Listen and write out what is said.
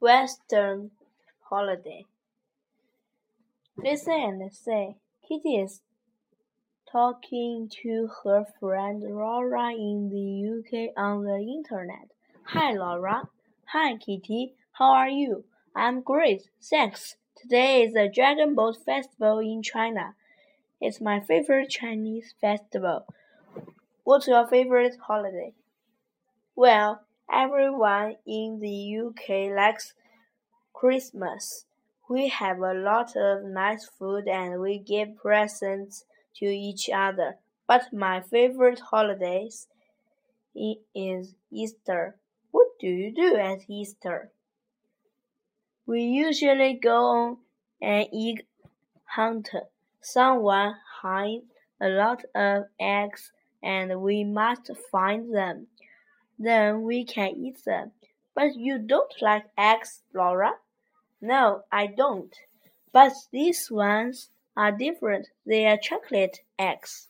Western holiday. Listen and say, Kitty is talking to her friend Laura in the UK on the internet. Hi, Laura. Hi, Kitty. How are you? I'm great, thanks. Today is the Dragon Boat Festival in China. It's my favorite Chinese festival. What's your favorite holiday? Well, everyone in the UK likes Christmas. We have a lot of nice food and we give presents to each other. But my favorite holiday is Easter. What do you do at Easter? We usually go on an egg hunt. Someone hides a lot of eggs and we must find them. Then we can eat them. But you don't like eggs, Laura? No, I don't. But these ones are different. They are chocolate eggs.